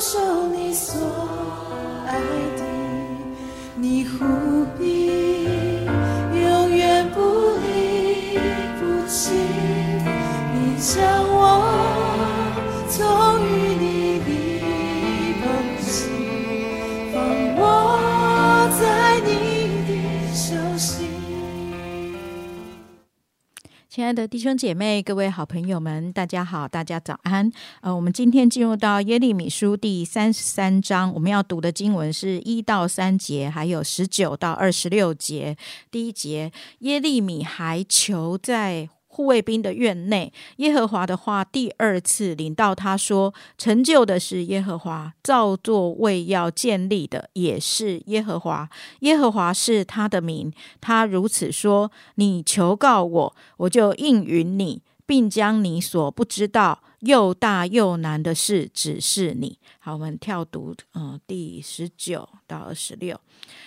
守你所爱的，你呼亲爱的弟兄姐妹、各位好朋友们，大家好，大家早安。呃，我们今天进入到耶利米书第三十三章，我们要读的经文是一到三节，还有十九到二十六节。第一节，耶利米还求在。护卫兵的院内，耶和华的话第二次临到他说：“成就的是耶和华，造作为要建立的也是耶和华。耶和华是他的名。他如此说：你求告我，我就应允你，并将你所不知道又大又难的事只是你。”好，我们跳读，嗯，第十九到二十六。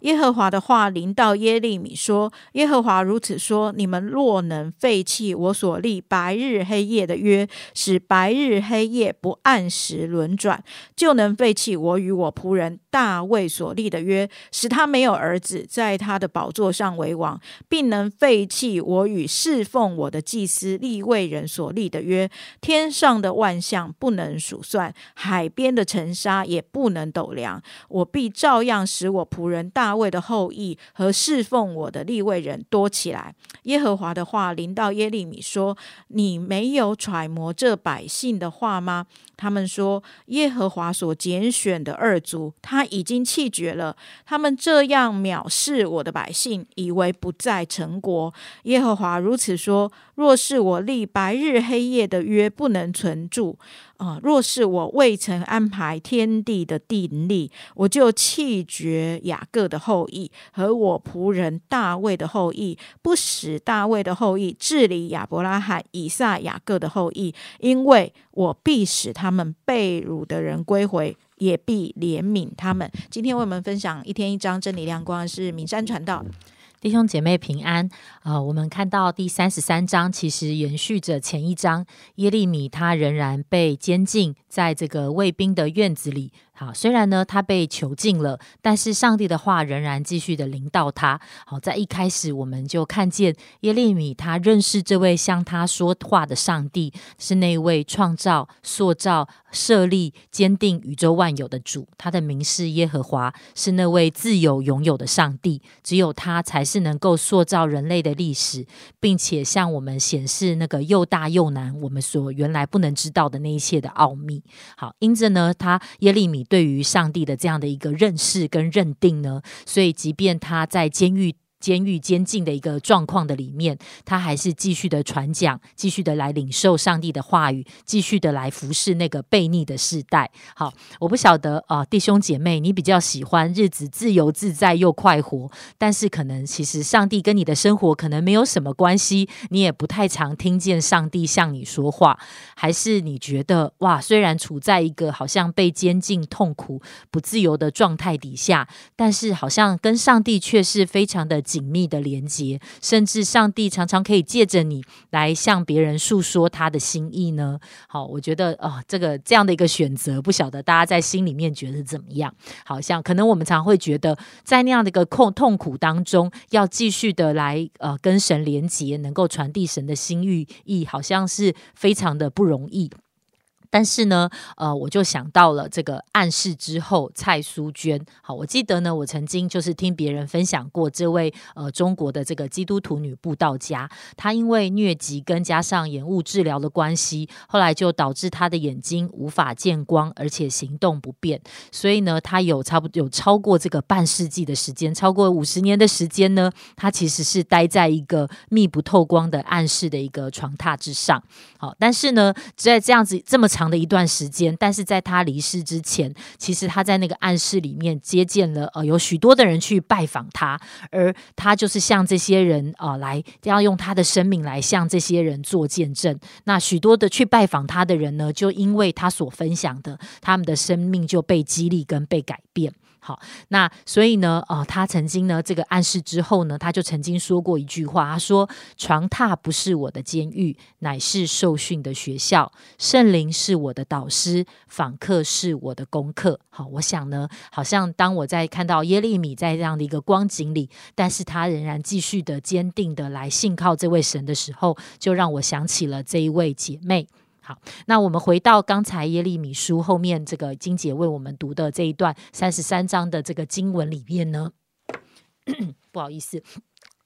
耶和华的话临到耶利米说：“耶和华如此说：你们若能废弃我所立白日黑夜的约，使白日黑夜不按时轮转，就能废弃我与我仆人大卫所立的约，使他没有儿子在他的宝座上为王，并能废弃我与侍奉我的祭司立位人所立的约。天上的万象不能数算，海边的尘沙也不能斗量。我必照样使我仆人大卫的后裔和侍奉我的立位人多起来。耶和华的话临到耶利米说：“你没有揣摩这百姓的话吗？他们说，耶和华所拣选的二族，他已经弃绝了。他们这样藐视我的百姓，以为不在成国。耶和华如此说：若是我立白日黑夜的约不能存住，啊、若是我未曾安排天地的定力，我就弃绝雅各的后裔和我仆人大卫的后裔，不使大卫的后裔治理亚伯拉罕、以撒、雅各的后裔，因为我必使他们被掳的人归回。也必怜悯他们。今天为我们分享一天一章真理亮光是敏山传道。弟兄姐妹平安。呃，我们看到第三十三章，其实延续着前一章，耶利米他仍然被监禁在这个卫兵的院子里。好，虽然呢他被囚禁了，但是上帝的话仍然继续的临到他。好，在一开始我们就看见耶利米他认识这位向他说话的上帝，是那位创造、塑造、设立、坚定宇宙万有的主。他的名是耶和华，是那位自由拥有的上帝。只有他才是能够塑造人类的历史，并且向我们显示那个又大又难，我们所原来不能知道的那一切的奥秘。好，因着呢，他耶利米对于上帝的这样的一个认识跟认定呢，所以即便他在监狱。监狱监禁的一个状况的里面，他还是继续的传讲，继续的来领受上帝的话语，继续的来服侍那个悖逆的世代。好，我不晓得啊、弟兄姐妹，你比较喜欢日子自由自在又快活，但是可能其实上帝跟你的生活可能没有什么关系，你也不太常听见上帝向你说话，还是你觉得哇，虽然处在一个好像被监禁、痛苦、不自由的状态底下，但是好像跟上帝却是非常的紧密的连接，甚至上帝常常可以借着你来向别人诉说他的心意呢。好，我觉得哦，这个这样的一个选择，不晓得大家在心里面觉得怎么样？好像可能我们常会觉得，在那样的一个痛痛苦当中，要继续的来呃跟神连接，能够传递神的心意，意好像是非常的不容易。但是呢，呃，我就想到了这个暗示之后，蔡淑娟。好，我记得呢，我曾经就是听别人分享过这位呃中国的这个基督徒女布道家，她因为疟疾跟加上延误治疗的关系，后来就导致她的眼睛无法见光，而且行动不便。所以呢，她有差不多有超过这个半世纪的时间，超过五十年的时间呢，她其实是待在一个密不透光的暗室的一个床榻之上。好，但是呢，在这样子这么长长的一段时间，但是在他离世之前，其实他在那个暗室里面接见了呃有许多的人去拜访他，而他就是向这些人啊、呃、来要用他的生命来向这些人做见证。那许多的去拜访他的人呢，就因为他所分享的，他们的生命就被激励跟被改变。好，那所以呢，呃，他曾经呢，这个暗示之后呢，他就曾经说过一句话，他说：“床榻不是我的监狱，乃是受训的学校；圣灵是我的导师，访客是我的功课。”好，我想呢，好像当我在看到耶利米在这样的一个光景里，但是他仍然继续的坚定的来信靠这位神的时候，就让我想起了这一位姐妹。好，那我们回到刚才耶利米书后面这个金姐为我们读的这一段三十三章的这个经文里面呢，不好意思。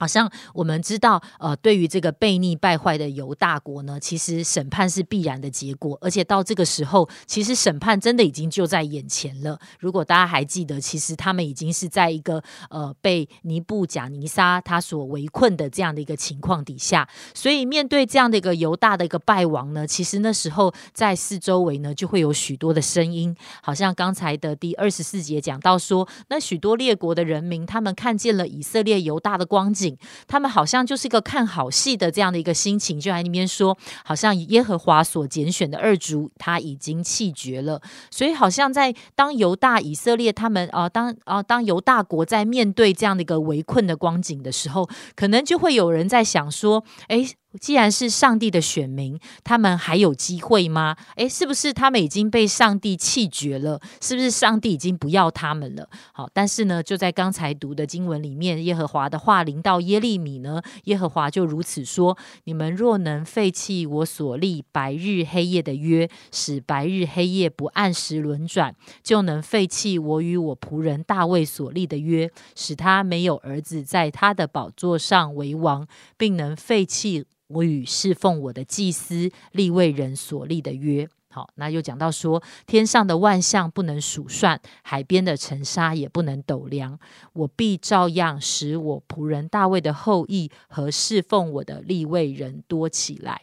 好像我们知道，呃，对于这个悖逆败坏的犹大国呢，其实审判是必然的结果，而且到这个时候，其实审判真的已经就在眼前了。如果大家还记得，其实他们已经是在一个呃被尼布贾尼撒他所围困的这样的一个情况底下，所以面对这样的一个犹大的一个败亡呢，其实那时候在四周围呢就会有许多的声音，好像刚才的第二十四节讲到说，那许多列国的人民他们看见了以色列犹大的光景。他们好像就是一个看好戏的这样的一个心情，就在那边说，好像耶和华所拣选的二族他已经弃绝了，所以好像在当犹大以色列他们啊，当啊当犹大国在面对这样的一个围困的光景的时候，可能就会有人在想说，哎。既然是上帝的选民，他们还有机会吗？诶，是不是他们已经被上帝弃绝了？是不是上帝已经不要他们了？好，但是呢，就在刚才读的经文里面，耶和华的话临到耶利米呢，耶和华就如此说：你们若能废弃我所立白日黑夜的约，使白日黑夜不按时轮转，就能废弃我与我仆人大卫所立的约，使他没有儿子在他的宝座上为王，并能废弃。我与侍奉我的祭司立位人所立的约，好，那又讲到说，天上的万象不能数算，海边的尘沙也不能斗量，我必照样使我仆人大卫的后裔和侍奉我的立位人多起来。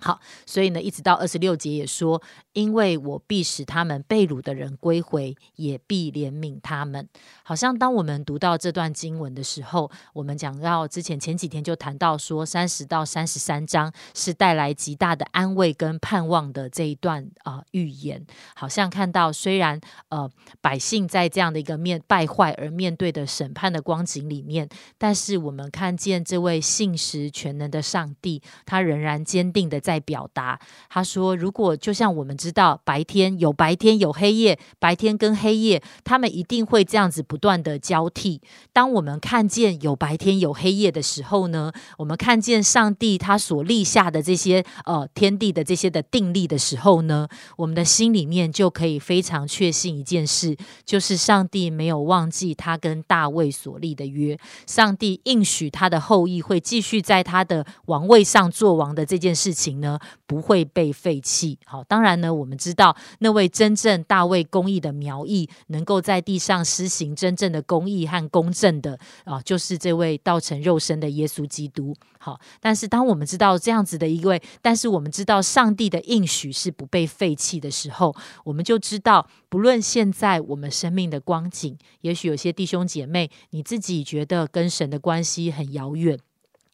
好，所以呢，一直到二十六节也说，因为我必使他们被掳的人归回，也必怜悯他们。好像当我们读到这段经文的时候，我们讲到之前前几天就谈到说，三十到三十三章是带来极大的安慰跟盼望的这一段啊预言。好像看到虽然呃百姓在这样的一个面败坏而面对的审判的光景里面，但是我们看见这位信实全能的上帝，他仍然坚定的。在表达，他说：“如果就像我们知道，白天有白天有黑夜，白天跟黑夜，他们一定会这样子不断的交替。当我们看见有白天有黑夜的时候呢，我们看见上帝他所立下的这些呃天地的这些的定力的时候呢，我们的心里面就可以非常确信一件事，就是上帝没有忘记他跟大卫所立的约，上帝应许他的后裔会继续在他的王位上做王的这件事情。”呢不会被废弃。好，当然呢，我们知道那位真正大卫公义的苗裔，能够在地上施行真正的公义和公正的啊，就是这位道成肉身的耶稣基督。好，但是当我们知道这样子的一位，但是我们知道上帝的应许是不被废弃的时候，我们就知道，不论现在我们生命的光景，也许有些弟兄姐妹，你自己觉得跟神的关系很遥远。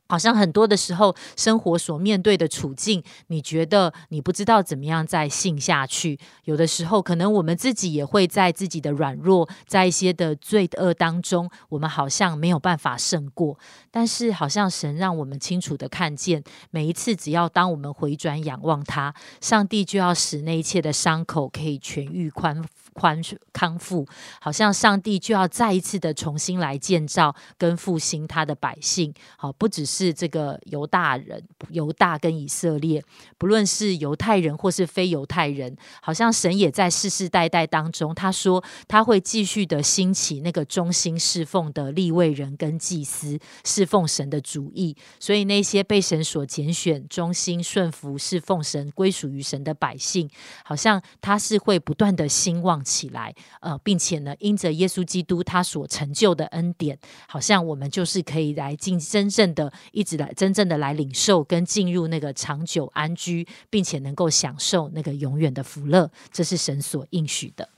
好像很多的时候，生活所面对的处境，你觉得你不知道怎么样再信下去。有的时候，可能我们自己也会在自己的软弱，在一些的罪恶当中，我们好像没有办法胜过。但是，好像神让我们清楚的看见，每一次只要当我们回转仰望他，上帝就要使那一切的伤口可以痊愈、宽宽康复。好像上帝就要再一次的重新来建造跟复兴他的百姓。好，不只是。这个犹大人、犹大跟以色列，不论是犹太人或是非犹太人，好像神也在世世代代当中，他说他会继续的兴起那个忠心侍奉的立位人跟祭司，侍奉神的主意。所以那些被神所拣选、忠心顺服侍奉神、归属于神的百姓，好像他是会不断的兴旺起来。呃，并且呢，因着耶稣基督他所成就的恩典，好像我们就是可以来进真正的。一直来真正的来领受跟进入那个长久安居，并且能够享受那个永远的福乐，这是神所应许的。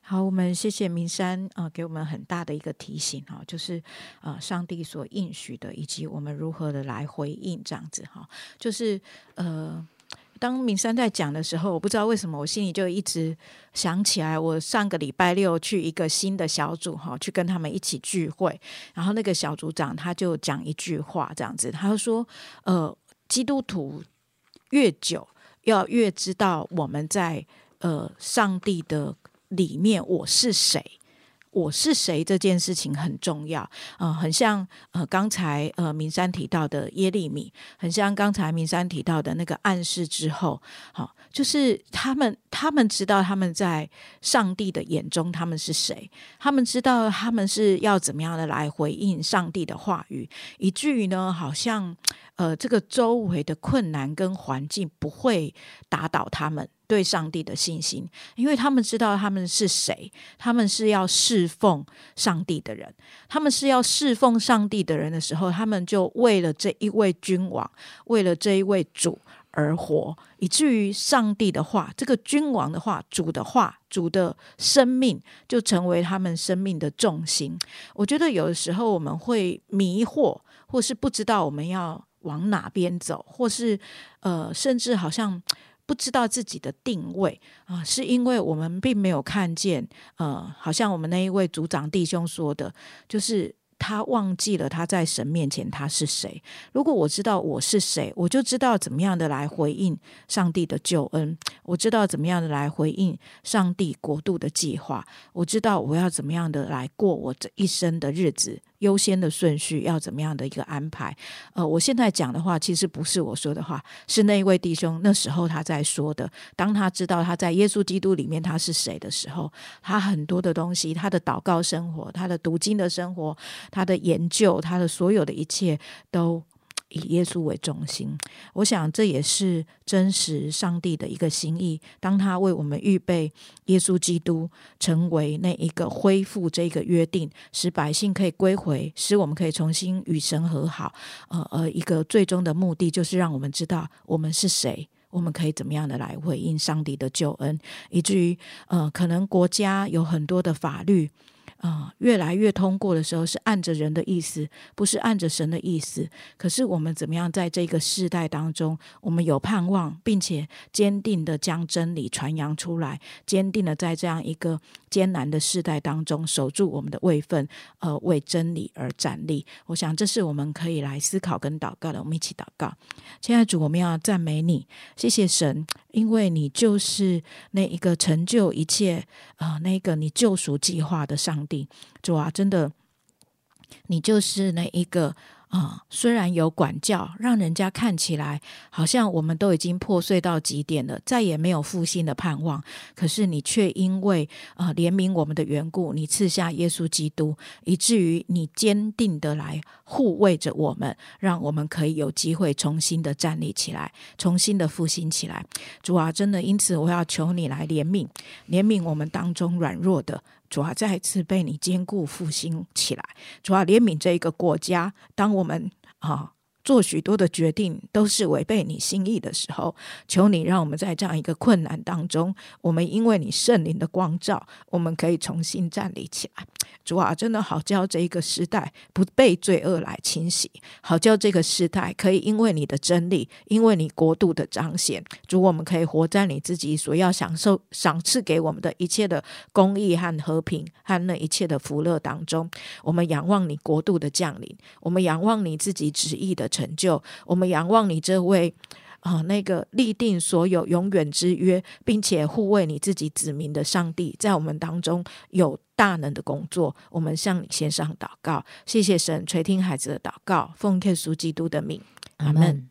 好，我们谢谢明山啊，给我们很大的一个提醒哈，就是啊，上帝所应许的，以及我们如何的来回应这样子哈，就是呃。当明山在讲的时候，我不知道为什么我心里就一直想起来，我上个礼拜六去一个新的小组哈，去跟他们一起聚会，然后那个小组长他就讲一句话，这样子，他就说，呃，基督徒越久，要越知道我们在呃上帝的里面我是谁。我是谁这件事情很重要，呃，很像呃刚才呃明山提到的耶利米，很像刚才明山提到的那个暗示之后，好，就是他们他们知道他们在上帝的眼中他们是谁，他们知道他们是要怎么样的来回应上帝的话语，以至于呢，好像呃这个周围的困难跟环境不会打倒他们。对上帝的信心，因为他们知道他们是谁，他们是要侍奉上帝的人，他们是要侍奉上帝的人的时候，他们就为了这一位君王，为了这一位主而活，以至于上帝的话，这个君王的话，主的话，主的生命，就成为他们生命的重心。我觉得有的时候我们会迷惑，或是不知道我们要往哪边走，或是呃，甚至好像。不知道自己的定位啊，是因为我们并没有看见，呃，好像我们那一位组长弟兄说的，就是他忘记了他在神面前他是谁。如果我知道我是谁，我就知道怎么样的来回应上帝的救恩，我知道怎么样的来回应上帝国度的计划，我知道我要怎么样的来过我这一生的日子。优先的顺序要怎么样的一个安排？呃，我现在讲的话，其实不是我说的话，是那一位弟兄那时候他在说的。当他知道他在耶稣基督里面他是谁的时候，他很多的东西，他的祷告生活，他的读经的生活，他的研究，他的所有的一切都。以耶稣为中心，我想这也是真实上帝的一个心意。当他为我们预备耶稣基督，成为那一个恢复这个约定，使百姓可以归回，使我们可以重新与神和好。呃呃，一个最终的目的就是让我们知道我们是谁，我们可以怎么样的来回应上帝的救恩，以至于呃，可能国家有很多的法律。啊，越来越通过的时候是按着人的意思，不是按着神的意思。可是我们怎么样在这个世代当中，我们有盼望，并且坚定的将真理传扬出来，坚定的在这样一个艰难的世代当中守住我们的位分，呃，为真理而站立。我想这是我们可以来思考跟祷告的。我们一起祷告，亲爱的主，我们要赞美你，谢谢神。因为你就是那一个成就一切啊，那个你救赎计划的上帝，主啊，真的，你就是那一个。啊，虽然有管教，让人家看起来好像我们都已经破碎到极点了，再也没有复兴的盼望。可是你却因为啊怜悯我们的缘故，你赐下耶稣基督，以至于你坚定的来护卫着我们，让我们可以有机会重新的站立起来，重新的复兴起来。主啊，真的，因此我要求你来怜悯，怜悯我们当中软弱的。主啊再次被你坚固复兴起来，主啊怜悯这一个国家。当我们啊。做许多的决定都是违背你心意的时候，求你让我们在这样一个困难当中，我们因为你圣灵的光照，我们可以重新站立起来。主啊，真的好叫这一个时代不被罪恶来侵袭，好叫这个时代可以因为你的真理，因为你国度的彰显，主我们可以活在你自己所要享受赏赐给我们的一切的公义和和平和那一切的福乐当中。我们仰望你国度的降临，我们仰望你自己旨意的。成就，我们仰望你这位啊，那个立定所有永远之约，并且护卫你自己子民的上帝，在我们当中有大能的工作。我们向你献上祷告，谢谢神垂听孩子的祷告，奉耶稣基督的名，阿门。